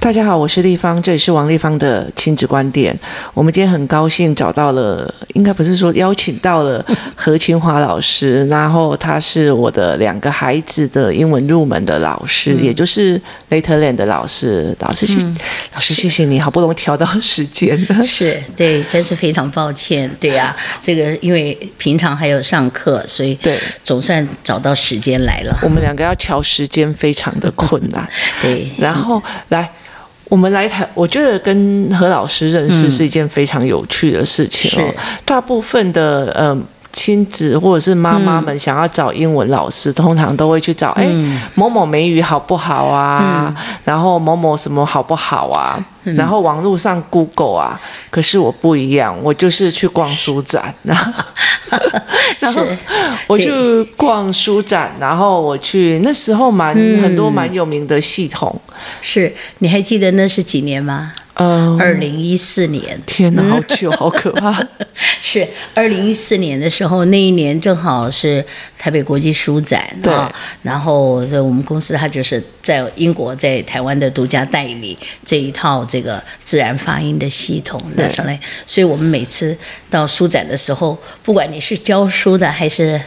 大家好，我是立芳，这里是王立芳的亲子观点。我们今天很高兴找到了，应该不是说邀请到了何清华老师，然后他是我的两个孩子的英文入门的老师，嗯、也就是 Letterland 的老师。老师谢，嗯、老师谢谢你好不容易调到时间了。是对，真是非常抱歉。对呀、啊，这个因为平常还有上课，所以对总算找到时间来了。我们两个要调时间非常的困难。对，然后来。我们来谈，我觉得跟何老师认识是一件非常有趣的事情哦。嗯、大部分的呃亲子或者是妈妈们想要找英文老师，嗯、通常都会去找哎、嗯、某某美语好不好啊？嗯、然后某某什么好不好啊？然后网络上 Google 啊，可是我不一样，我就是去逛书展，然后，然后我去逛书展，然后我去那时候蛮、嗯、很多蛮有名的系统，是你还记得那是几年吗？嗯，二零一四年，天哪，好久，好可怕。是二零一四年的时候，那一年正好是台北国际书展，对。然后这我们公司它就是在英国，在台湾的独家代理这一套这个自然发音的系统，对。所以我们每次到书展的时候，不管你是教书的还是。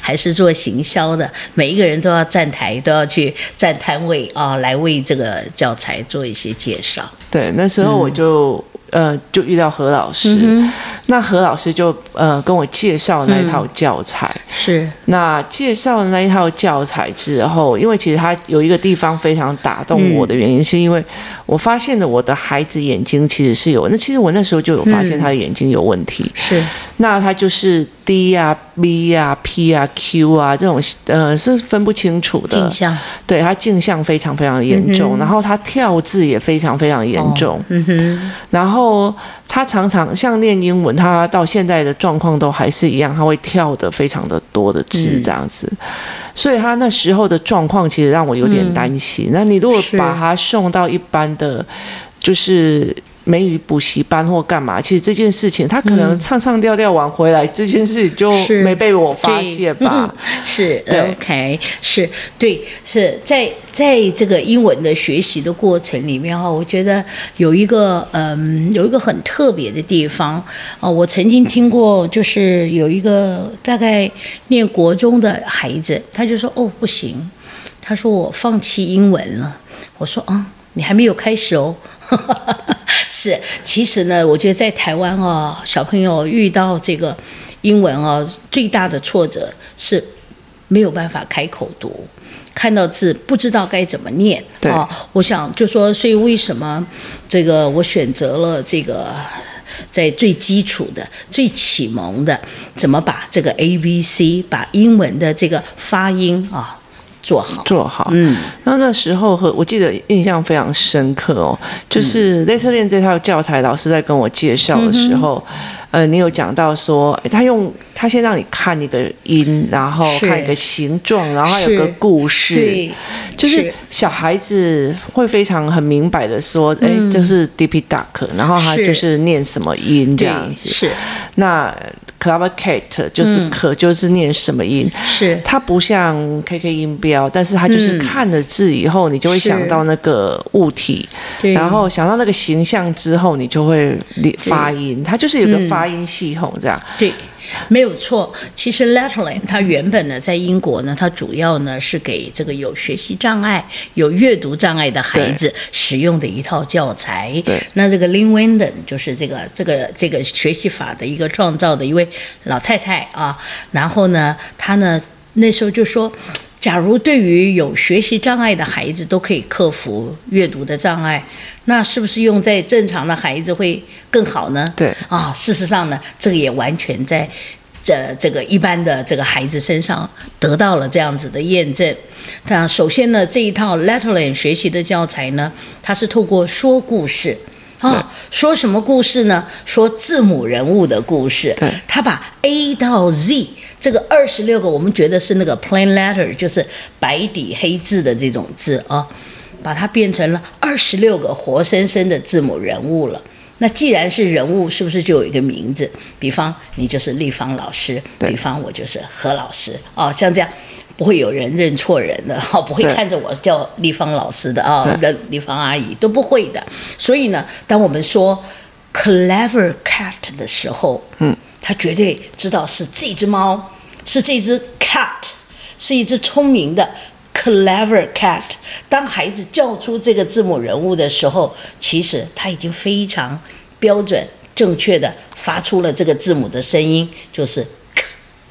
还是做行销的，每一个人都要站台，都要去站摊位啊，来为这个教材做一些介绍。对，那时候我就。嗯呃，就遇到何老师，嗯、那何老师就呃跟我介绍那一套教材。嗯、是，那介绍那一套教材之后，因为其实他有一个地方非常打动我的原因，嗯、是因为我发现了我的孩子眼睛其实是有，那其实我那时候就有发现他的眼睛有问题。嗯、是，那他就是 D 啊、B 啊、P 啊、Q 啊这种呃是分不清楚的。镜像。对，他镜像非常非常严重，嗯、然后他跳字也非常非常严重。哦、嗯哼，然后。后他常常像念英文，他到现在的状况都还是一样，他会跳的非常的多的字这样子，嗯、所以他那时候的状况其实让我有点担心。嗯、那你如果把他送到一般的，就是。美语补习班或干嘛？其实这件事情，他可能唱唱调调完回来，嗯、这件事情就没被我发现吧？是，对，OK，是对，是在在这个英文的学习的过程里面哈，我觉得有一个嗯，有一个很特别的地方啊。我曾经听过，就是有一个大概念国中的孩子，他就说：“哦，不行。”他说：“我放弃英文了。”我说：“啊、嗯，你还没有开始哦。”是，其实呢，我觉得在台湾哦，小朋友遇到这个英文哦，最大的挫折是没有办法开口读，看到字不知道该怎么念。对啊，我想就说，所以为什么这个我选择了这个在最基础的、最启蒙的，怎么把这个 A B C，把英文的这个发音啊。做好，做好。嗯，然后那时候和我记得印象非常深刻哦，就是 Letterland 这套教材，老师在跟我介绍的时候，嗯、呃，你有讲到说，他用他先让你看一个音，然后看一个形状，然后还有个故事，对，就是小孩子会非常很明白的说，哎、嗯，这是 Dippy Duck，然后他就是念什么音这样子，是。那。Clavicat 就是可就是念什么音，嗯、是。它不像 KK 音标，但是它就是看了字以后，嗯、你就会想到那个物体，然后想到那个形象之后，你就会发音，它就是有个发音系统这样。对。没有错，其实 Letterland 它原本呢，在英国呢，它主要呢是给这个有学习障碍、有阅读障碍的孩子使用的一套教材。对，那这个 Lin Wenden 就是这个这个这个学习法的一个创造的一位老太太啊。然后呢，她呢那时候就说。假如对于有学习障碍的孩子都可以克服阅读的障碍，那是不是用在正常的孩子会更好呢？对啊，事实上呢，这个也完全在这这个一般的这个孩子身上得到了这样子的验证。那首先呢，这一套 Letterland 学习的教材呢，它是透过说故事。啊、哦，说什么故事呢？说字母人物的故事。对，他把 A 到 Z 这个二十六个，我们觉得是那个 plain letter，就是白底黑字的这种字啊、哦，把它变成了二十六个活生生的字母人物了。那既然是人物，是不是就有一个名字？比方你就是立方老师，比方我就是何老师哦，像这样。不会有人认错人的，哈，不会看着我叫立方老师的啊，的立方阿姨都不会的。所以呢，当我们说 clever cat 的时候，嗯，他绝对知道是这只猫，是这只 cat，是一只聪明的 clever cat。当孩子叫出这个字母人物的时候，其实他已经非常标准、正确的发出了这个字母的声音，就是。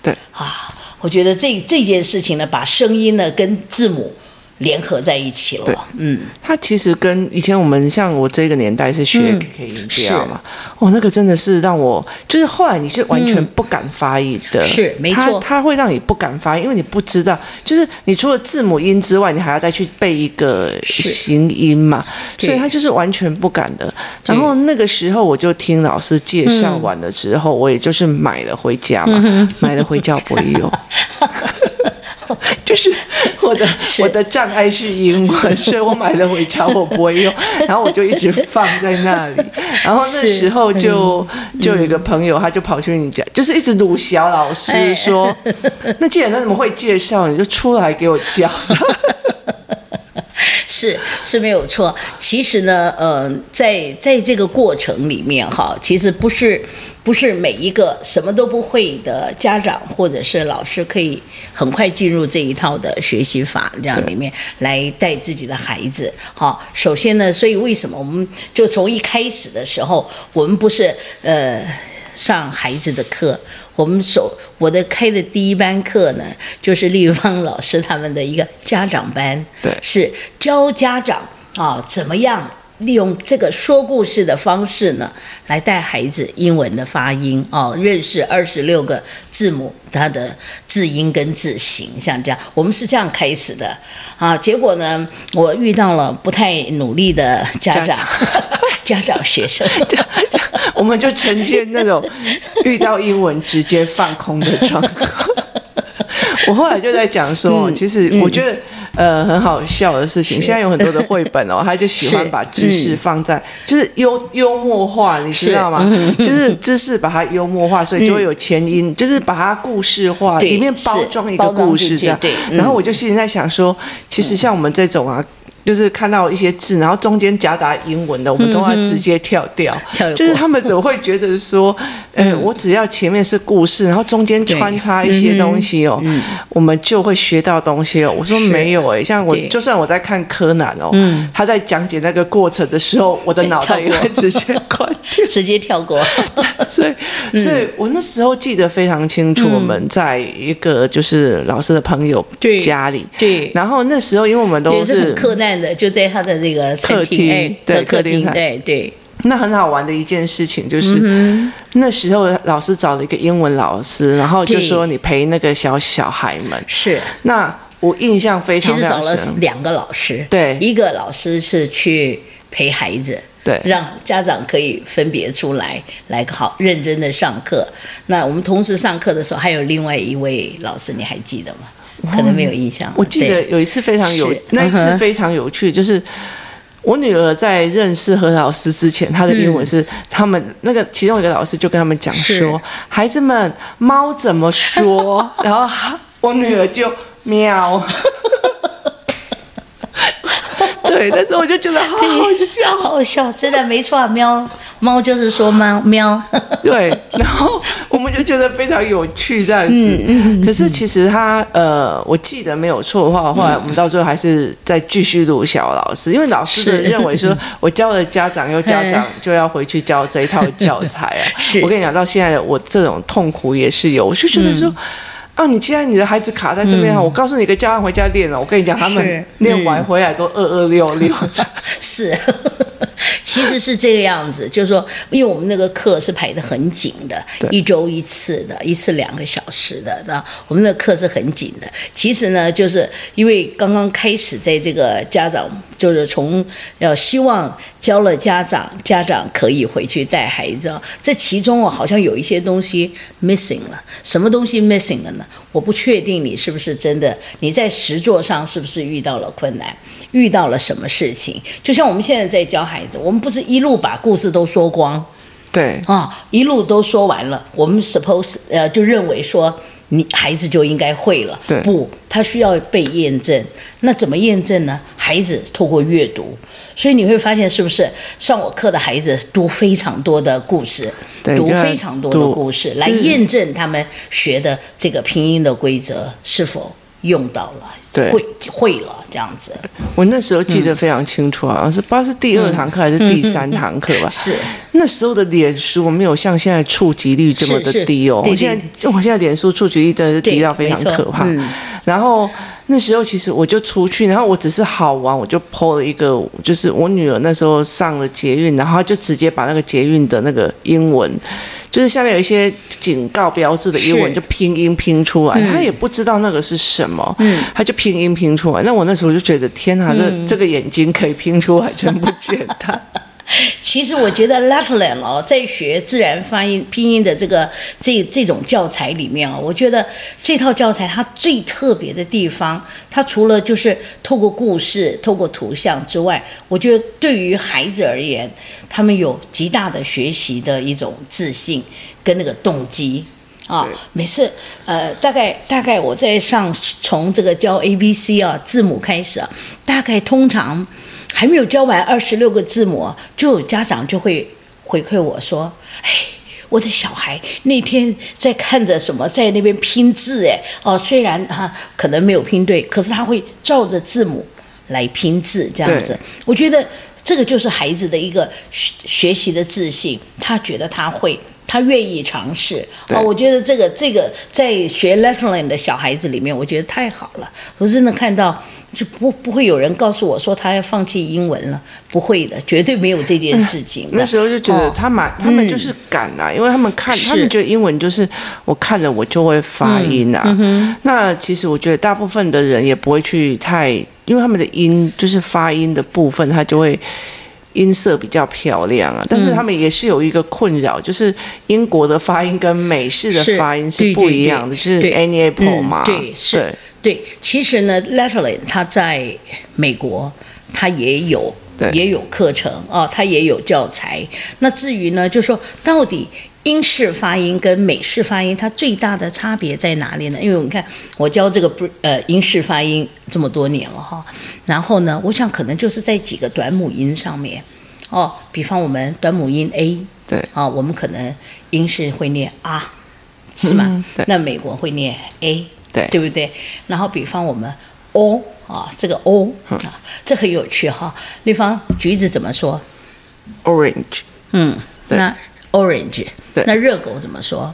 对啊，我觉得这这件事情呢，把声音呢跟字母联合在一起了。嗯，它其实跟以前我们像我这个年代是学 K 音调嘛，哦，那个真的是让我就是后来你是完全不敢发音的，是没错，它会让你不敢发音，因为你不知道，就是你除了字母音之外，你还要再去背一个形音嘛，所以它就是完全不敢的。然后那个时候我就听老师介绍完了之后，我也就是买了回家嘛，买了回家不会用。就是我的我的障碍是英文，所以我买了回家我不会用，然后我就一直放在那里。然后那时候就就有一个朋友，他就跑去你家，就是一直鲁小老师说：“那既然他怎么会介绍，你就出来给我教。”是是没有错。其实呢，呃，在在这个过程里面哈，其实不是。不是每一个什么都不会的家长或者是老师可以很快进入这一套的学习法这样里面来带自己的孩子。好，首先呢，所以为什么我们就从一开始的时候，我们不是呃上孩子的课，我们首我的开的第一班课呢，就是立芳老师他们的一个家长班，对，是教家长啊怎么样。利用这个说故事的方式呢，来带孩子英文的发音哦，认识二十六个字母，它的字音跟字形，像这样，我们是这样开始的啊。结果呢，我遇到了不太努力的家长，家长，学生，我们就呈现那种遇到英文直接放空的状况。我后来就在讲说，嗯、其实我觉得。呃，很好笑的事情，现在有很多的绘本哦，他就喜欢把知识放在，就是幽幽默化，你知道吗？就是知识把它幽默化，所以就会有前因，就是把它故事化，里面包装一个故事这样。然后我就心里在想说，其实像我们这种啊。就是看到一些字，然后中间夹杂英文的，我们都要直接跳掉。嗯、就是他们怎么会觉得说，呃，我只要前面是故事，然后中间穿插一些东西哦，嗯、我们就会学到东西哦。我说没有诶、欸，像我就算我在看柯南哦，嗯、他在讲解那个过程的时候，我的脑袋也会直接关掉，直接跳过。所以，所以我那时候记得非常清楚，我们在一个就是老师的朋友家里，对，然后那时候因为我们都是柯南。就在他的这个客厅，对客厅，对对。那很好玩的一件事情就是，嗯、那时候老师找了一个英文老师，然后就说你陪那个小小孩们。是。那我印象非常，非常深。其实找了两个老师，对，一个老师是去陪孩子，对，让家长可以分别出来，来好认真的上课。那我们同时上课的时候，还有另外一位老师，你还记得吗？可能没有印象。我记得有一次非常有，那一次非常有趣，就是我女儿在认识何老师之前，她的英文是他们那个其中一个老师就跟他们讲说：“孩子们，猫怎么说？” 然后我女儿就喵。对，但是我就觉得好好笑，好好笑，真的没错，喵，猫就是说猫喵。对，然后我们就觉得非常有趣这样子。嗯嗯。可是其实他呃，我记得没有错的话，后来我们到最后还是再继续录小老师，因为老师的认为说 我教了家长，又家长就要回去教这一套教材啊。是。我跟你讲，到现在我这种痛苦也是有，我就觉得说。哦，你既然你的孩子卡在这边哈，嗯、我告诉你，个教案回家练了。我跟你讲，他们练完回来都二二六六。是。其实是这个样子，就是说，因为我们那个课是排得很紧的，一周一次的，一次两个小时的，那我们的课是很紧的。其实呢，就是因为刚刚开始在这个家长，就是从要希望教了家长，家长可以回去带孩子，这其中哦，好像有一些东西 missing 了。什么东西 missing 了呢？我不确定你是不是真的，你在实作上是不是遇到了困难，遇到了什么事情？就像我们现在在教孩子，我们不是一路把故事都说光，对啊，一路都说完了，我们 suppose 呃就认为说你孩子就应该会了。对，不，他需要被验证。那怎么验证呢？孩子透过阅读，所以你会发现，是不是上我课的孩子读非常多的故事，对，读非常多的故事来验证他们学的这个拼音的规则是否用到了。对，会会了这样子。我那时候记得非常清楚，好像是不知道是第二堂课还是第三堂课吧。是那时候的脸书没有像现在触及率这么的低哦。我现在我现在脸书触及率真的是低到非常可怕。然后那时候其实我就出去，然后我只是好玩，我就 po 了一个，就是我女儿那时候上了捷运，然后就直接把那个捷运的那个英文。就是下面有一些警告标志的英文，就拼音拼出来，她也不知道那个是什么，嗯，她就拼音拼出来。那我那时候就觉得，天哪，这这个眼睛可以拼出来，真不简单。其实我觉得 Letterland 哦，在学自然发音拼音的这个这这种教材里面啊，我觉得这套教材它最特别的地方，它除了就是透过故事、透过图像之外，我觉得对于孩子而言，他们有极大的学习的一种自信跟那个动机啊。每次呃，大概大概我在上从这个教 A B C 啊字母开始啊，大概通常。还没有教完二十六个字母，就有家长就会回馈我说：“哎，我的小孩那天在看着什么，在那边拼字，哎，哦，虽然哈、啊、可能没有拼对，可是他会照着字母来拼字，这样子。我觉得这个就是孩子的一个学学习的自信，他觉得他会。”他愿意尝试哦，我觉得这个这个在学 Letterland 的小孩子里面，我觉得太好了。我真的看到就不不会有人告诉我说他要放弃英文了，不会的，绝对没有这件事情。那时候就觉得他蛮、哦，他们就是敢啊、嗯，因为他们看，他们觉得英文就是我看了我就会发音啊。那其实我觉得大部分的人也不会去太，因为他们的音就是发音的部分，他就会。音色比较漂亮啊，但是他们也是有一个困扰，嗯，就是英国的发音跟美式的发音是不一样的，是对对对，就是 Annie Apple 嘛，对，对是对，其实呢，Letterland 它在美国，他也有，也有课程哦，它也有教材。那至于呢，就是说到底。英式发音跟美式发音，它最大的差别在哪里呢？因为你看，我教这个不呃英式发音这么多年了哈，然后呢，我想可能就是在几个短母音上面哦，比方我们短母音 A，对啊、哦，我们可能英式会念啊，是吗？嗯、对，那美国会念 A，对，对不对？然后比方我们 O 啊，这个 O 啊，这很有趣哈。比方橘子怎么说？Orange，嗯，那。Orange，对，那热狗怎么说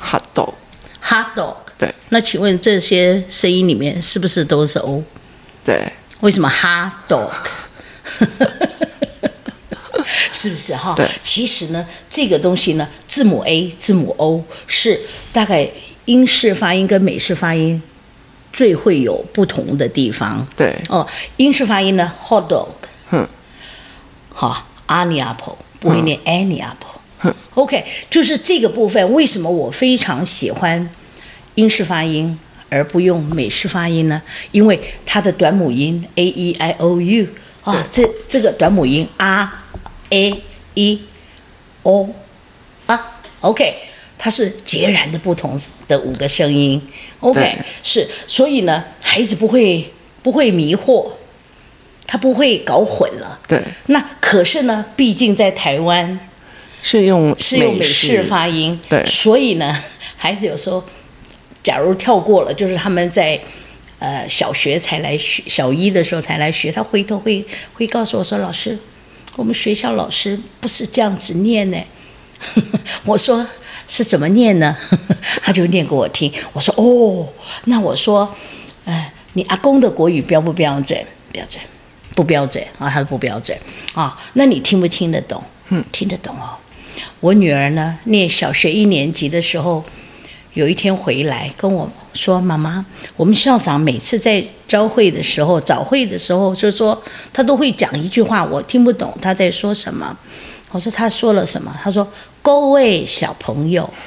？Hot dog，Hot dog，对。那请问这些声音里面是不是都是 O？对。为什么 Hot dog？是不是哈？对。其实呢，这个东西呢，字母 A、字母 O 是大概英式发音跟美式发音最会有不同的地方。对。哦，英式发音呢，Hot dog，哼，好，Annie apple 不会念 Annie apple。OK，就是这个部分，为什么我非常喜欢英式发音而不用美式发音呢？因为它的短母音 A E I O U 啊，这这个短母音 R A E O 啊，OK，它是截然的不同的五个声音。OK，是，所以呢，孩子不会不会迷惑，他不会搞混了。对，那可是呢，毕竟在台湾。是用是用美式发音，对，所以呢，孩子有时候假如跳过了，就是他们在呃小学才来学，小一的时候才来学，他回头会会告诉我说：“老师，我们学校老师不是这样子念呢。”我说：“是怎么念呢？” 他就念给我听。我说：“哦，那我说，呃，你阿公的国语标不标准？标准，不标准啊？他说不标准啊？那你听不听得懂？嗯，听得懂哦。”我女儿呢，念小学一年级的时候，有一天回来跟我说：“妈妈，我们校长每次在朝会的时候、早会的时候，就说他都会讲一句话，我听不懂他在说什么。”我说：“他说了什么？”他说：“各位小朋友。”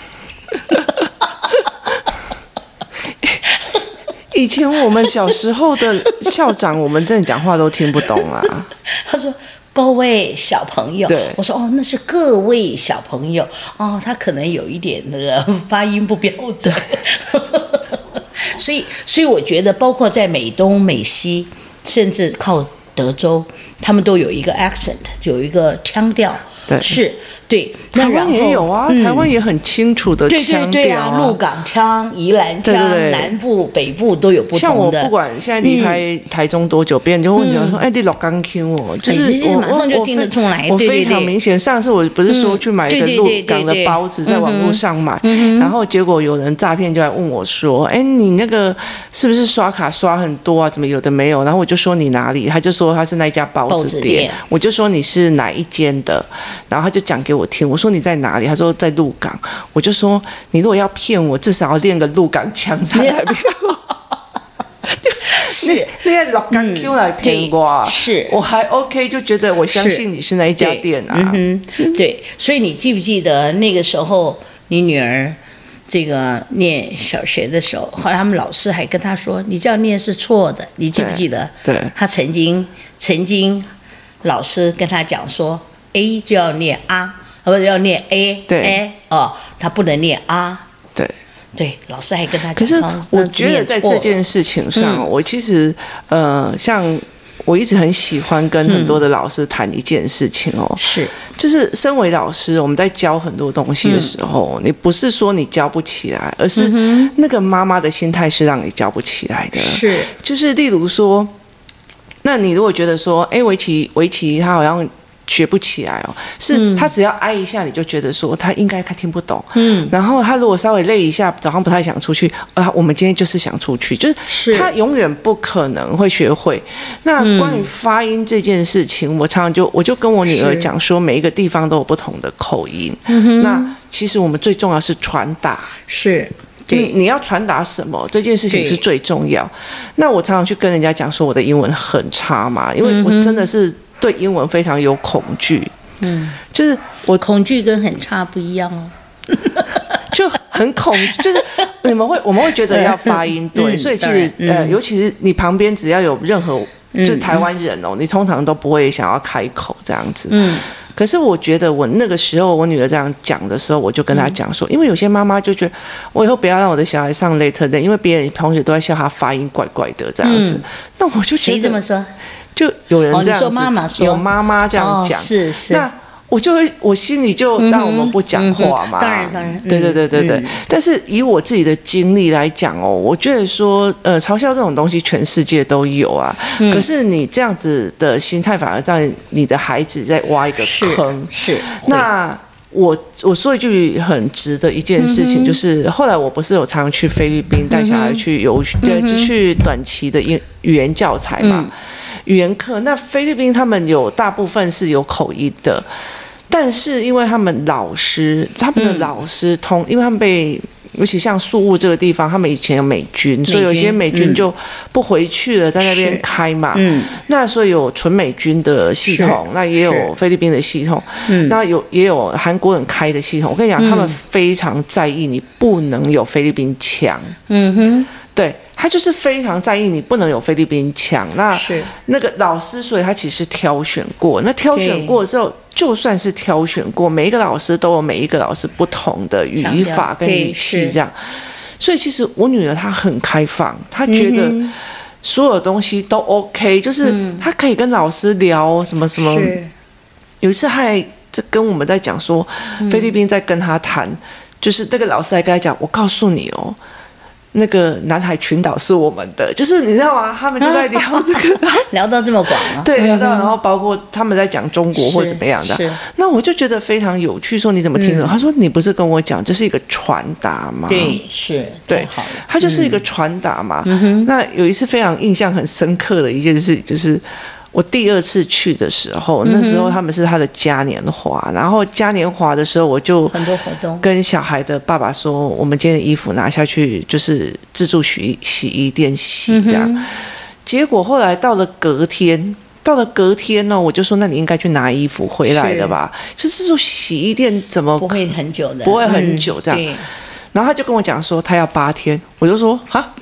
以前我们小时候的校长，我们真的讲话都听不懂啊。他说。各位小朋友。我说哦，那是各位小朋友哦，他可能有一点那个发音不标准。所以，所以我觉得，包括在美东、美西，甚至靠德州，他们都有一个 accent，有一个腔调。对，是。对，台湾也有啊，嗯、台湾也很清楚的腔调、啊、对对对啊，鹿港腔、宜兰腔，对对对南部、北部都有不同的。像我不管现在离开台中多久，别、嗯、人就会问你说：“哎、嗯，你鹿港腔哦，就是我马上就听得出来。我”我非常明显。上次我不是说去买一个鹿港的包子，在网络上买，然后结果有人诈骗就来问我说：“哎，你那个是不是刷卡刷很多啊？怎么有的没有？”然后我就说：“你哪里？”他就说他是那家包子店。店我就说：“你是哪一间的？”然后他就讲给我听。我说：“你在哪里？”他说：“在鹿港。”我就说：“你如果要骗我，至少要练个鹿港腔才来骗我。”是练鹿港 Q 来骗我，是我还 OK，就觉得我相信你是那一家店啊。嗯哼，对。所以你记不记得那个时候，你女儿这个念小学的时候，后来他们老师还跟她说：“你这样念是错的。”你记不记得？对。她曾经曾经老师跟她讲说：“A 就要念啊。”或者要念 a，对 a 哦，他不能念啊。对对，老师还跟他讲。可是我觉得在这件事情上，嗯、我其实呃，像我一直很喜欢跟很多的老师谈一件事情哦，嗯、是，就是身为老师，我们在教很多东西的时候，嗯、你不是说你教不起来，而是那个妈妈的心态是让你教不起来的。是，就是例如说，那你如果觉得说，哎，围棋围棋，他好像。学不起来哦，是他只要挨一下，你就觉得说他应该他听不懂。嗯，然后他如果稍微累一下，早上不太想出去，啊，我们今天就是想出去，就是他永远不可能会学会。那关于发音这件事情，我常常就我就跟我女儿讲说，每一个地方都有不同的口音。嗯，那其实我们最重要是传达，是。你你要传达什么这件事情是最重要。那我常常去跟人家讲说我的英文很差嘛，因为我真的是。对英文非常有恐惧，嗯，就是我恐惧跟很差不一样哦，就很恐，就是你们会我们会觉得要发音对，嗯、所以其实、嗯、呃，尤其是你旁边只要有任何就是台湾人哦，嗯、你通常都不会想要开口这样子，嗯，可是我觉得我那个时候我女儿这样讲的时候，我就跟她讲说，嗯、因为有些妈妈就觉得我以后不要让我的小孩上 Later Day，因为别人同学都在笑他发音怪怪的这样子，嗯、那我就谁这么说？就有人这样子，哦、妈妈说有妈妈这样讲，哦、是是。那我就会，我心里就让我们不讲话嘛。当然、嗯嗯、当然，当然对对对对对。嗯、但是以我自己的经历来讲哦，我觉得说，呃，嘲笑这种东西全世界都有啊。嗯、可是你这样子的心态，反而在你的孩子在挖一个坑。是。是那我我说一句很值的一件事情，嗯、就是后来我不是有常去菲律宾带小孩去游学，对、就去短期的英语言教材嘛。嗯语言课，那菲律宾他们有大部分是有口音的，但是因为他们老师，他们的老师通，嗯、因为他们被，尤其像宿务这个地方，他们以前有美军，美军所以有些美军就不回去了，嗯、在那边开嘛。嗯，那所以有纯美军的系统，那也有菲律宾的系统，嗯，那有也有韩国人开的系统。我跟你讲，嗯、他们非常在意你不能有菲律宾腔。嗯哼，对。他就是非常在意你不能有菲律宾腔，那是那个老师，所以他其实挑选过。那挑选过之后，就算是挑选过，每一个老师都有每一个老师不同的语法跟语气这样。所以其实我女儿她很开放，她觉得所有东西都 OK，就是她可以跟老师聊什么什么。有一次还在跟我们在讲说，菲律宾在跟她谈，就是那个老师还跟他讲，我告诉你哦。那个南海群岛是我们的，就是你知道吗？他们就在聊这个，聊到这么广啊。对，聊到然后包括他们在讲中国或者怎么样的。那我就觉得非常有趣，说你怎么听的？他说你不是跟我讲这是一个传达吗？对，是。对，好。他就是一个传达嘛。那有一次非常印象很深刻的一件事，就是。我第二次去的时候，那时候他们是他的嘉年华，嗯、然后嘉年华的时候，我就很多活动跟小孩的爸爸说，我们今天的衣服拿下去就是自助洗洗衣店洗这样。嗯、结果后来到了隔天，到了隔天呢，我就说，那你应该去拿衣服回来了吧？是就自助洗衣店怎么不会很久的？不会很久这样。嗯、然后他就跟我讲说，他要八天，我就说哈。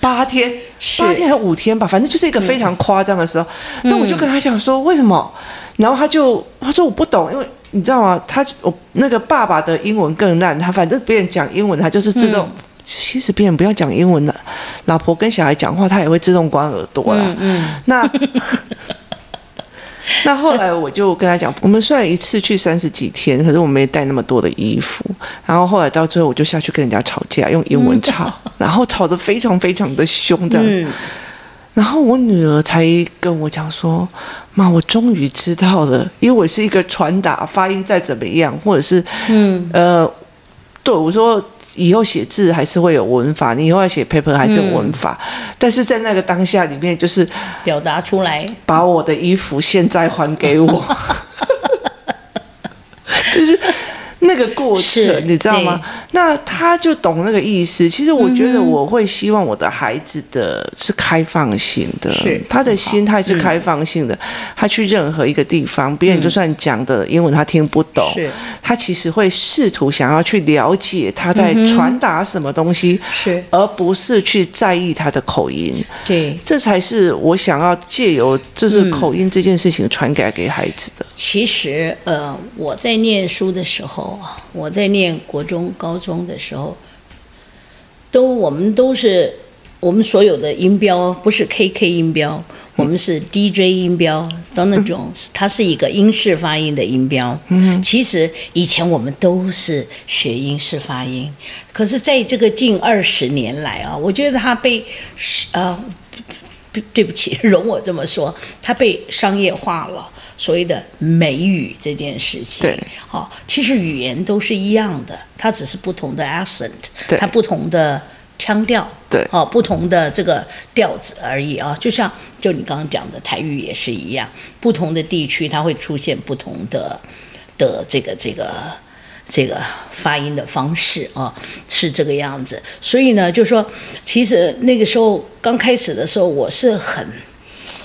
八天，八天还五天吧，反正就是一个非常夸张的时候。那、嗯、我就跟他讲说，为什么？然后他就他说我不懂，因为你知道吗？他我那个爸爸的英文更烂，他反正别人讲英文，他就是自动。嗯、其实别人不要讲英文了，老婆跟小孩讲话，他也会自动关耳朵了。嗯，嗯那。那后来我就跟他讲，我们虽然一次去三十几天，可是我没带那么多的衣服。然后后来到最后，我就下去跟人家吵架，用英文吵，然后吵得非常非常的凶这样子。然后我女儿才跟我讲说：“妈，我终于知道了，因为我是一个传达发音再怎么样，或者是嗯呃，对我说。”以后写字还是会有文法，你以后要写 paper 还是有文法，嗯、但是在那个当下里面，就是表达出来，把我的衣服现在还给我，就是。那个过程你知道吗？那他就懂那个意思。其实我觉得我会希望我的孩子的是开放性的，是他的心态是开放性的。他去任何一个地方，别人就算讲的英文他听不懂，他其实会试图想要去了解他在传达什么东西，是而不是去在意他的口音。对，这才是我想要借由就是口音这件事情传给给孩子的。其实，呃，我在念书的时候。我在念国中、高中的时候，都我们都是我们所有的音标不是 KK 音标，我们是 DJ 音标。Donald Jones，它是一个英式发音的音标。嗯，其实以前我们都是学英式发音，可是在这个近二十年来啊，我觉得它被呃。对不起，容我这么说，它被商业化了。所谓的美语这件事情，对，好、哦，其实语言都是一样的，它只是不同的 accent，对，它不同的腔调，对，哦，不同的这个调子而已啊。就像就你刚刚讲的台语也是一样，不同的地区它会出现不同的的这个这个。这个发音的方式啊，是这个样子。所以呢，就说，其实那个时候刚开始的时候，我是很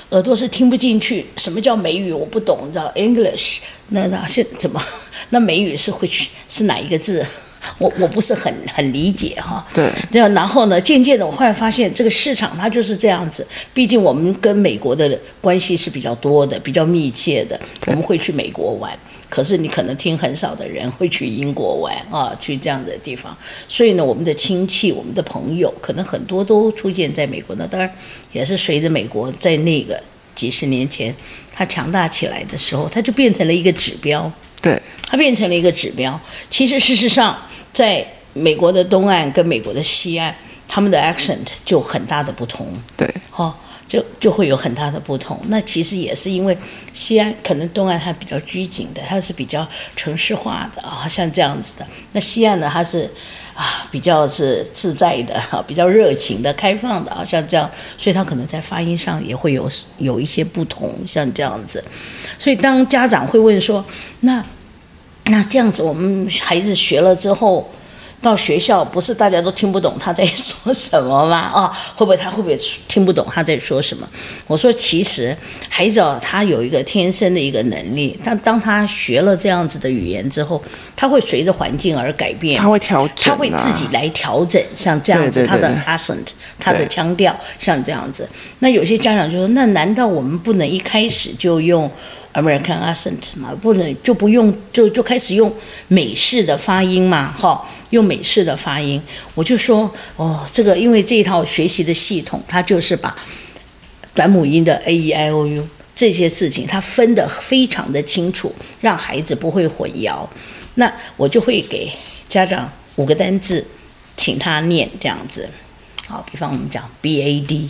耳朵是听不进去。什么叫美语？我不懂，你知道？English 那那是怎么？那美语是会去是哪一个字？我我不是很很理解哈。对。然后呢，渐渐的，我后来发现这个市场它就是这样子。毕竟我们跟美国的关系是比较多的，比较密切的，我们会去美国玩。可是你可能听很少的人会去英国玩啊，去这样的地方。所以呢，我们的亲戚、我们的朋友，可能很多都出现在美国。那当然也是随着美国在那个几十年前它强大起来的时候，它就变成了一个指标。对，它变成了一个指标。其实事实上，在美国的东岸跟美国的西岸，他们的 accent 就很大的不同。对，哦。就就会有很大的不同。那其实也是因为西安可能东岸它比较拘谨的，它是比较城市化的啊，像这样子的。那西岸呢，它是啊比较是自在的啊，比较热情的、开放的啊，像这样，所以它可能在发音上也会有有一些不同，像这样子。所以当家长会问说，那那这样子我们孩子学了之后，到学校不是大家都听不懂他在说什么吗？啊、哦，会不会他会不会听不懂他在说什么？我说其实孩子哦，他有一个天生的一个能力，但当他学了这样子的语言之后，他会随着环境而改变，他会调整、啊，他会自己来调整，像这样子，他的 accent，他的腔调，像这样子。那有些家长就说，那难道我们不能一开始就用？American accent 嘛，不能就不用就就开始用美式的发音嘛，哈，用美式的发音。我就说哦，这个因为这一套学习的系统，它就是把短母音的 a e i o u 这些事情，它分得非常的清楚，让孩子不会混淆。那我就会给家长五个单字，请他念这样子。好，比方我们讲 b a d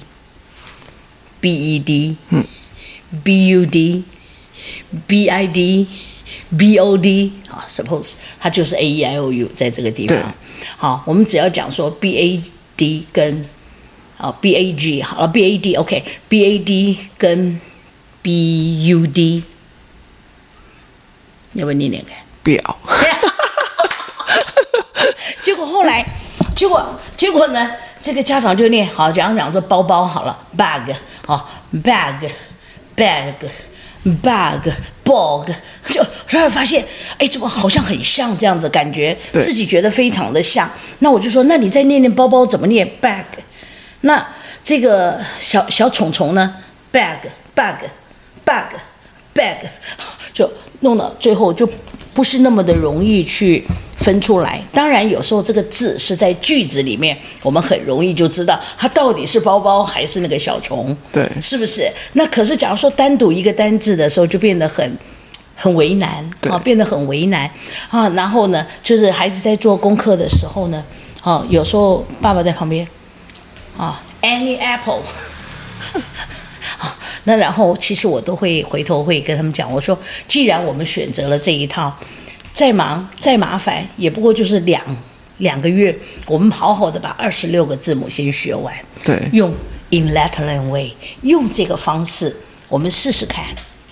b e d，嗯，b u d。B I D B O D 啊，suppose 它就是 A E I O U 在这个地方。好，我们只要讲说 B A D 跟啊 B A G 好了，B A D OK，B A D 跟 B U D，要不要念念看？不要。结果后来，结果结果呢？这个家长就念好，讲讲说包包好了，bag 好，bag bag。Bug bug，就突然发现，哎，怎么好像很像这样子感觉，自己觉得非常的像。那我就说，那你再念念包包怎么念 bag？那这个小小虫虫呢，bag bug bug bag，就弄到最后就不是那么的容易去分出来。当然，有时候这个字是在句子里面，我们很容易就知道它到底是包包还是那个小虫，对，是不是？那可是假如说单独一个单字的时候，就变得很很为难啊，变得很为难啊。然后呢，就是孩子在做功课的时候呢，啊，有时候爸爸在旁边。啊，any apple，啊，那然后其实我都会回头会跟他们讲，我说既然我们选择了这一套，再忙再麻烦，也不过就是两两个月，我们好好的把二十六个字母先学完，对，用 in Letterland way，用这个方式，我们试试看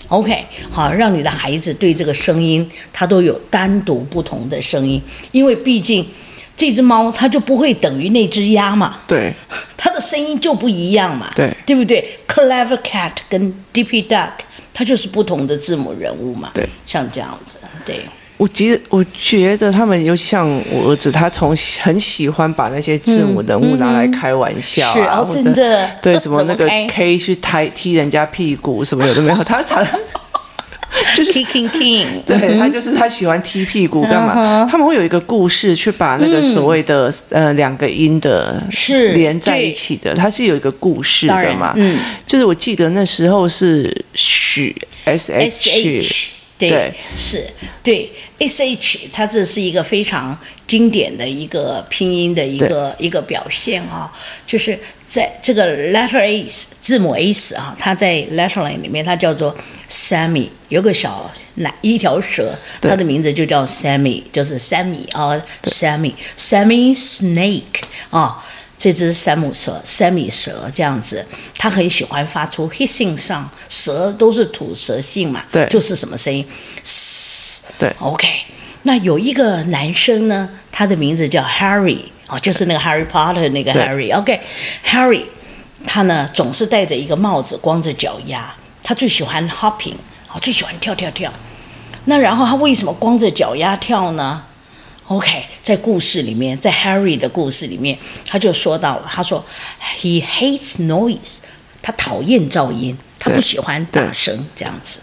，OK，好，让你的孩子对这个声音，他都有单独不同的声音，因为毕竟。这只猫它就不会等于那只鸭嘛？对，它的声音就不一样嘛？对，对不对？Clever cat 跟 Dippy duck，它就是不同的字母人物嘛？对，像这样子。对，我觉得我觉得他们尤其像我儿子，他从很喜欢把那些字母人物拿来开玩笑啊，嗯嗯、是哦，真的。对，什么那个 K 去抬踢人家屁股什么有的没有，他常。就是 kicking king，对，他就是他喜欢踢屁股干嘛？嗯、他们会有一个故事去把那个所谓的、嗯、呃两个音的是。连在一起的，它是有一个故事的嘛？嗯，就是我记得那时候是许 s h 对，是，对 s h，它这是一个非常经典的一个拼音的一个一个表现啊，就是。在这个 letter A 字母 A 啊，它在 letterline 里面，它叫做 Sammy，有个小奶一条蛇，它的名字就叫 Sammy，就是 Sammy 啊，Sammy，Sammy Snake 啊，这只山姆蛇，Sammy 蛇这样子，它很喜欢发出 hissing sound，蛇都是吐蛇信嘛，对，就是什么声音，对，OK，那有一个男生呢，他的名字叫 Harry。哦，就是那个 Harry Potter 那个 Harry，OK，Harry，他呢总是戴着一个帽子，光着脚丫，他最喜欢 hopping，哦，最喜欢跳跳跳。那然后他为什么光着脚丫跳呢？OK，在故事里面，在 Harry 的故事里面，他就说到了，他说 He hates noise，他讨厌噪音，他不喜欢大声这样子。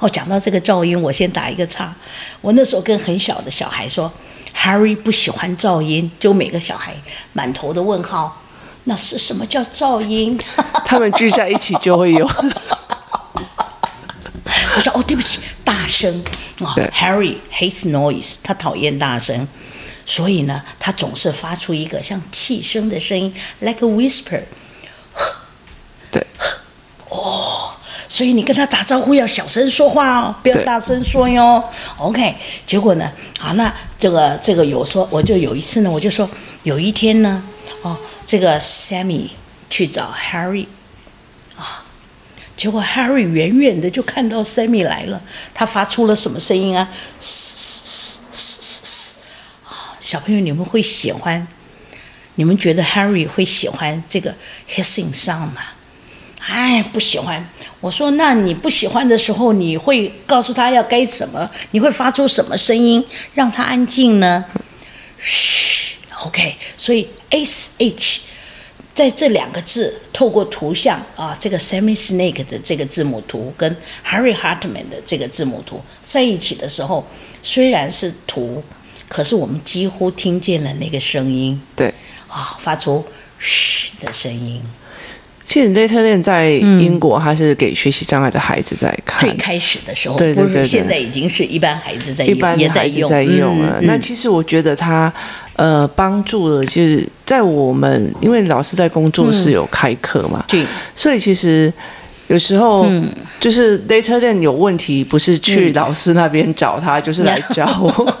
哦，讲到这个噪音，我先打一个叉。我那时候跟很小的小孩说。Harry 不喜欢噪音，就每个小孩满头的问号。那是什么叫噪音？他们聚在一起就会有。我说哦，对不起，大声啊。哦、Harry hates noise，他讨厌大声，所以呢，他总是发出一个像气声的声音，like a whisper。对。哦。所以你跟他打招呼要小声说话哦，不要大声说哟。OK，结果呢？好，那这个这个有说，我就有一次呢，我就说有一天呢，哦，这个 Sammy 去找 Harry 啊，结果 Harry 远远的就看到 Sammy 来了，他发出了什么声音啊？啊，小朋友你们会喜欢？你们觉得 Harry 会喜欢这个 hissing sound 吗？哎，不喜欢。我说，那你不喜欢的时候，你会告诉他要该怎么？你会发出什么声音让他安静呢？嘘，OK。所以 S H 在这两个字，透过图像啊，这个 Sammy Snake 的这个字母图跟 Harry Hartman 的这个字母图在一起的时候，虽然是图，可是我们几乎听见了那个声音。对，啊，发出嘘的声音。其实 Letterland 在英国，它是给学习障碍的孩子在看。最开始的时候，对对对，对，现在已经是一般孩子在用，一般孩子在用了。那其实我觉得它，呃，帮助了，就是在我们因为老师在工作室有开课嘛，对，所以其实有时候就是 Letterland 有问题，不是去老师那边找他，就是来 找我。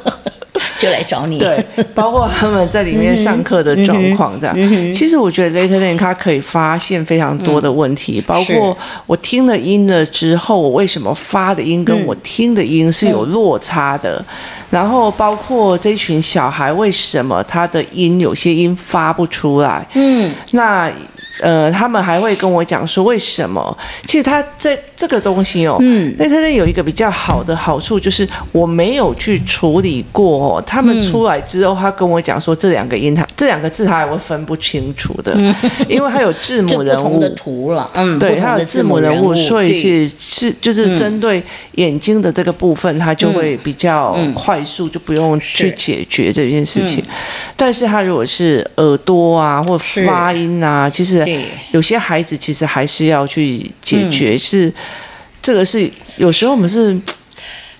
就来找你，对，包括他们在里面上课的状况这样。嗯嗯、其实我觉得 Letterland 它可以发现非常多的问题，嗯、包括我听了音了之后，我为什么发的音跟我听的音是有落差的？嗯、然后包括这群小孩为什么他的音有些音发不出来？嗯，那呃，他们还会跟我讲说为什么？其实他这这个东西哦，嗯，那它有一个比较好的好处，就是我没有去处理过哦。他们出来之后，他跟我讲说这两个音，他这两个字他还会分不清楚的，因为他有字母人物。的图了，嗯，对，他有字母人物，所以是是就是针对眼睛的这个部分，他就会比较快速，就不用去解决这件事情。但是他如果是耳朵啊或发音啊，其实有些孩子其实还是要去解决，嗯、是这个是有时候我们是，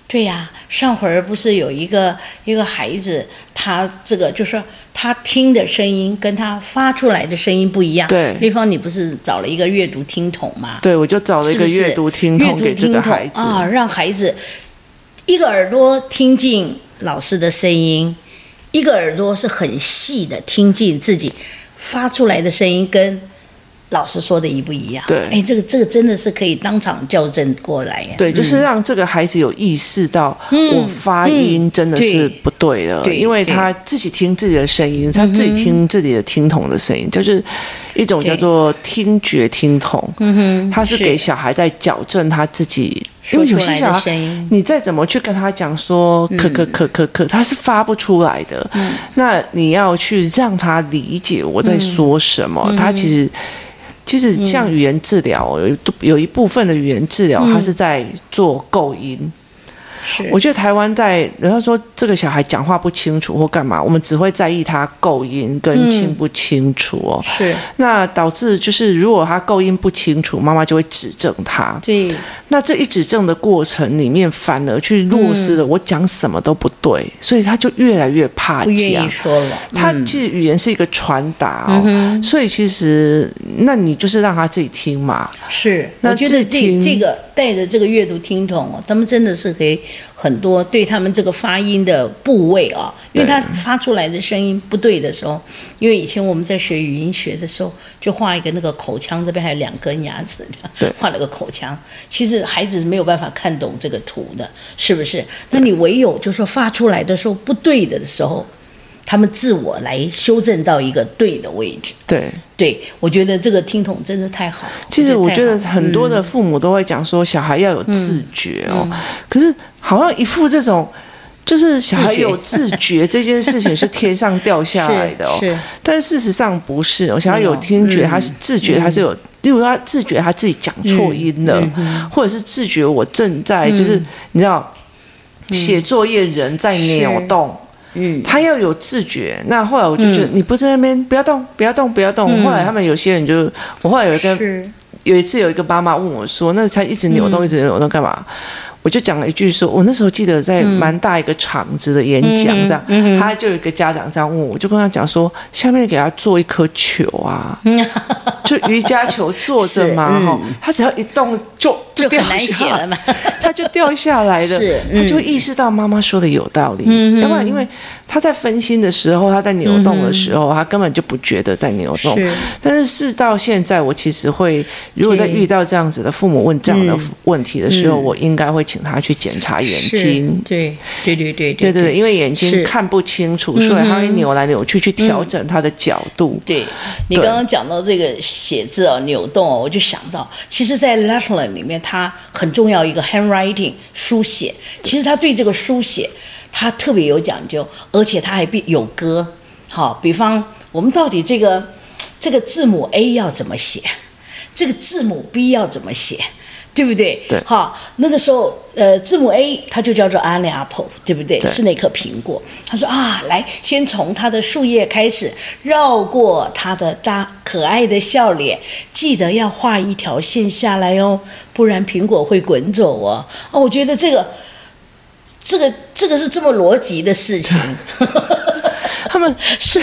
对呀、啊。上回儿不是有一个一个孩子，他这个就是他听的声音跟他发出来的声音不一样。对，丽芳，你不是找了一个阅读听筒吗？对，我就找了一个阅读听筒给这个孩子啊，让孩子一个耳朵听进老师的声音，一个耳朵是很细的听进自己发出来的声音跟。老师说的一不一样？对，哎，这个这个真的是可以当场校正过来呀。对，就是让这个孩子有意识到，我发音真的是不对的，因为他自己听自己的声音，他自己听自己的听筒的声音，就是一种叫做听觉听筒。嗯哼，他是给小孩在矫正他自己，因为有些小孩，你再怎么去跟他讲说，咳咳咳咳咳，他是发不出来的。嗯，那你要去让他理解我在说什么，他其实。其实像语言治疗，有有一部分的语言治疗，它是在做构音。是，我觉得台湾在人家说这个小孩讲话不清楚或干嘛，我们只会在意他构音跟清不清楚哦。是，那导致就是如果他构音不清楚，妈妈就会指正他。对，那这一指正的过程里面，反而去落实了我讲什么都不对，所以他就越来越怕讲。不愿意说了。他其实语言是一个传达哦，所以其实那你就是让他自己听嘛。是，那我觉得这这个带着这个阅读听筒哦，他们真的是可以。很多对他们这个发音的部位啊，因为他发出来的声音不对的时候，因为以前我们在学语音学的时候，就画一个那个口腔，这边还有两根牙齿，对，画了个口腔。其实孩子是没有办法看懂这个图的，是不是？那你唯有就是说发出来的时候不对的时候，他们自我来修正到一个对的位置。对。对，我觉得这个听筒真的太好。其实我觉得很多的父母都会讲说，小孩要有自觉哦。嗯嗯、可是好像一副这种，就是小孩有自觉这件事情是天上掉下来的哦。是。是但事实上不是哦，小孩有听觉，他是自觉，他是有，例如他自觉他自己讲错音了，或者是自觉我正在就是你知道写作业人在扭动。嗯，他要有自觉。那后来我就觉得，你不在那边，不要动，不要动，不要动。后来他们有些人就，我后来有一个，有一次有一个妈妈问我说：“那他一直扭动，一直扭动干嘛？”我就讲了一句说：“我那时候记得在蛮大一个场子的演讲，这样，他就有一个家长这样问我，我就跟他讲说：下面给他做一颗球啊，就瑜伽球坐着嘛，哈，他只要一动就。”就掉下来了嘛，他就掉下来的，是他就意识到妈妈说的有道理。要不然，因为他在分心的时候，他在扭动的时候，他根本就不觉得在扭动。但是事到现在，我其实会，如果在遇到这样子的父母问这样的问题的时候，我应该会请他去检查眼睛。对对对对对对对，因为眼睛看不清楚，所以他会扭来扭去去调整他的角度。对，你刚刚讲到这个写字哦，扭动哦，我就想到，其实，在 Letterland 里面。他很重要一个 handwriting 书写，其实他对这个书写他特别有讲究，而且它还必有歌。好，比方我们到底这个这个字母 A 要怎么写，这个字母 B 要怎么写？对不对？对，好，那个时候，呃，字母 A 它就叫做 an apple，对不对？对，是那颗苹果。他说啊，来，先从它的树叶开始，绕过它的大可爱的笑脸，记得要画一条线下来哦，不然苹果会滚走哦。哦，我觉得这个，这个，这个是这么逻辑的事情。他们 是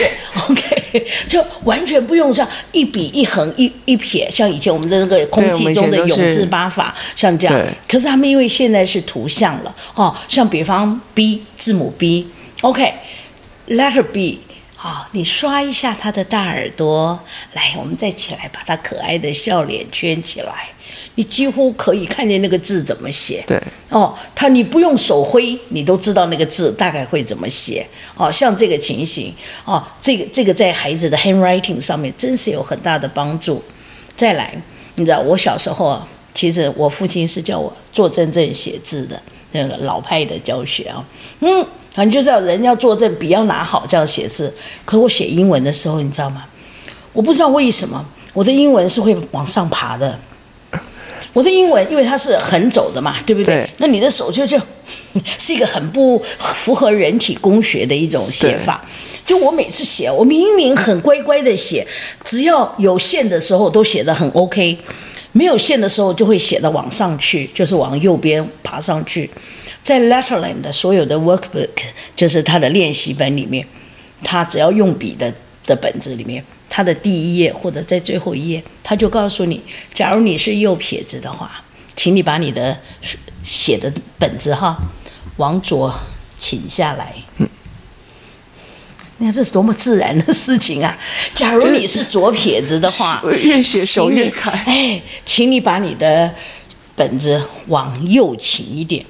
OK，就完全不用像一笔一横一一撇，像以前我们的那个空气中的永字八法，像这样。可是他们因为现在是图像了，哦，像比方 B 字母 B，OK，letter B，好，你刷一下他的大耳朵，来，我们再起来把他可爱的笑脸圈起来。你几乎可以看见那个字怎么写。对，哦，他你不用手挥，你都知道那个字大概会怎么写。哦，像这个情形，哦，这个这个在孩子的 handwriting 上面真是有很大的帮助。再来，你知道我小时候啊，其实我父亲是叫我坐正正写字的，那个老派的教学啊，嗯，反正就是要人要坐正，笔要拿好这样写字。可我写英文的时候，你知道吗？我不知道为什么我的英文是会往上爬的。我的英文因为它是横走的嘛，对不对？对，那你的手就就 是一个很不符合人体工学的一种写法。就我每次写，我明明很乖乖的写，只要有线的时候都写的很 OK，没有线的时候就会写的往上去，就是往右边爬上去。在 Letterland 的所有的 workbook，就是他的练习本里面，他只要用笔的的本子里面，他的第一页或者在最后一页，他就告诉你，假如你是右撇子的话，请你把你的写的本子哈往左倾下来。你看这是多么自然的事情啊！假如你是左撇子的话，越写手越开。哎，请你把你的本子往右倾一点，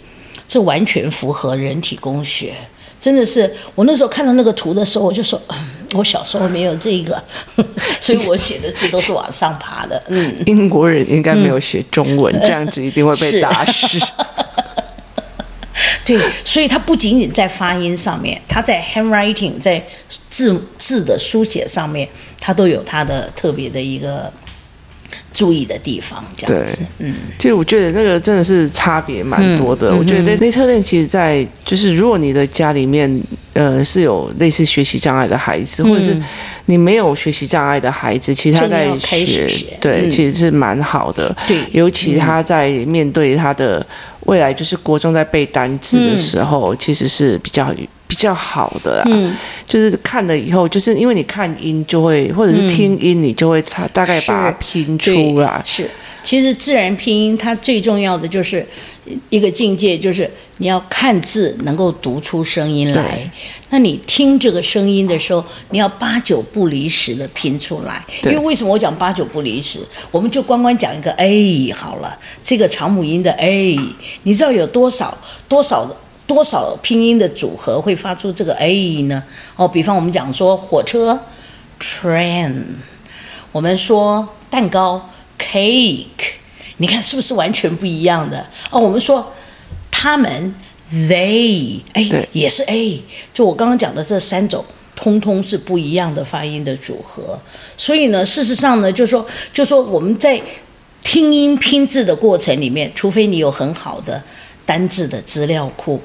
这完全符合人体工学。真的是，我那时候看到那个图的时候，我就说，嗯，我小时候没有这个，所以我写的字都是往上爬的。嗯，英国人应该没有写中文，嗯、这样子一定会被打死。对，所以它不仅仅在发音上面，它在 handwriting，在字字的书写上面，它都有它的特别的一个注意的地方。这样子，嗯，其实我觉得那个真的是差别蛮多的。嗯、我觉得 Letterland 其实，在就是如果你的家里面呃是有类似学习障碍的孩子，或者是你没有学习障碍的孩子，其实他在学，学对，嗯、其实是蛮好的。对，尤其他在面对他的。未来就是国中在背单词的时候，嗯、其实是比较比较好的啦。嗯，就是看了以后，就是因为你看音就会，或者是听音，你就会差大概把它拼出来。是。其实自然拼音它最重要的就是一个境界，就是你要看字能够读出声音来。那你听这个声音的时候，你要八九不离十的拼出来。因为为什么我讲八九不离十？我们就光光讲一个 A 好了，这个长母音的 A，你知道有多少多少多少拼音的组合会发出这个 A 呢？哦，比方我们讲说火车 train，我们说蛋糕。Cake，你看是不是完全不一样的？哦，我们说他们，they，哎，也是 A。就我刚刚讲的这三种，通通是不一样的发音的组合。所以呢，事实上呢，就是说，就是说我们在听音拼字的过程里面，除非你有很好的单字的资料库，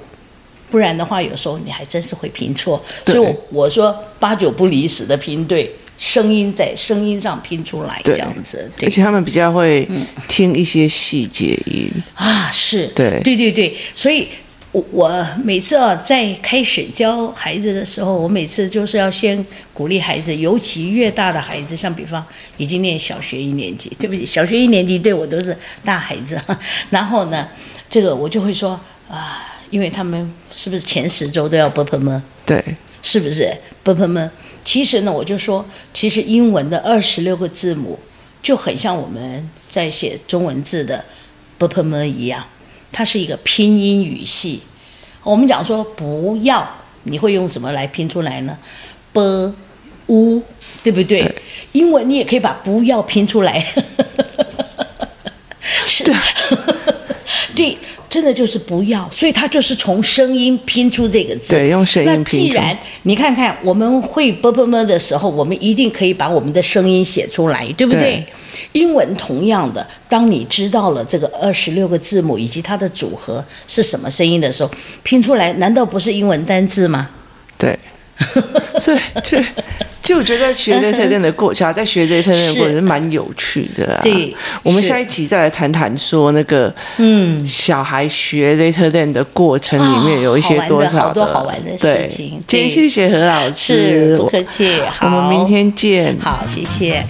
不然的话，有时候你还真是会拼错。所以我我说八九不离十的拼对。声音在声音上拼出来，这样子，而且他们比较会听一些细节。音啊，是。对，对对对，所以我我每次啊在开始教孩子的时候，我每次就是要先鼓励孩子，尤其越大的孩子，像比方已经念小学一年级，对不起，小学一年级对我都是大孩子，然后呢，这个我就会说啊，因为他们是不是前十周都要 bpm？对，是不是 bpm？其实呢，我就说，其实英文的二十六个字母就很像我们在写中文字的 bpm 一样，它是一个拼音语系。我们讲说不要，你会用什么来拼出来呢？b u，对不对？英文你也可以把不要拼出来，是，对。真的就是不要，所以他就是从声音拼出这个字。那既然你看看我们会啵啵啵的时候，我们一定可以把我们的声音写出来，对不对？英文同样的，当你知道了这个二十六个字母以及它的组合是什么声音的时候，拼出来难道不是英文单字吗？对。所以，就就我觉得学 Letterland 的过程，在学 Letterland 的过程是蛮有趣的啊。对，我们下一集再来谈谈说那个，嗯，小孩学 Letterland 的过程里面有一些多少的好多好玩的事情。今天谢谢何老师，不客气。好，我们明天见。好，谢谢。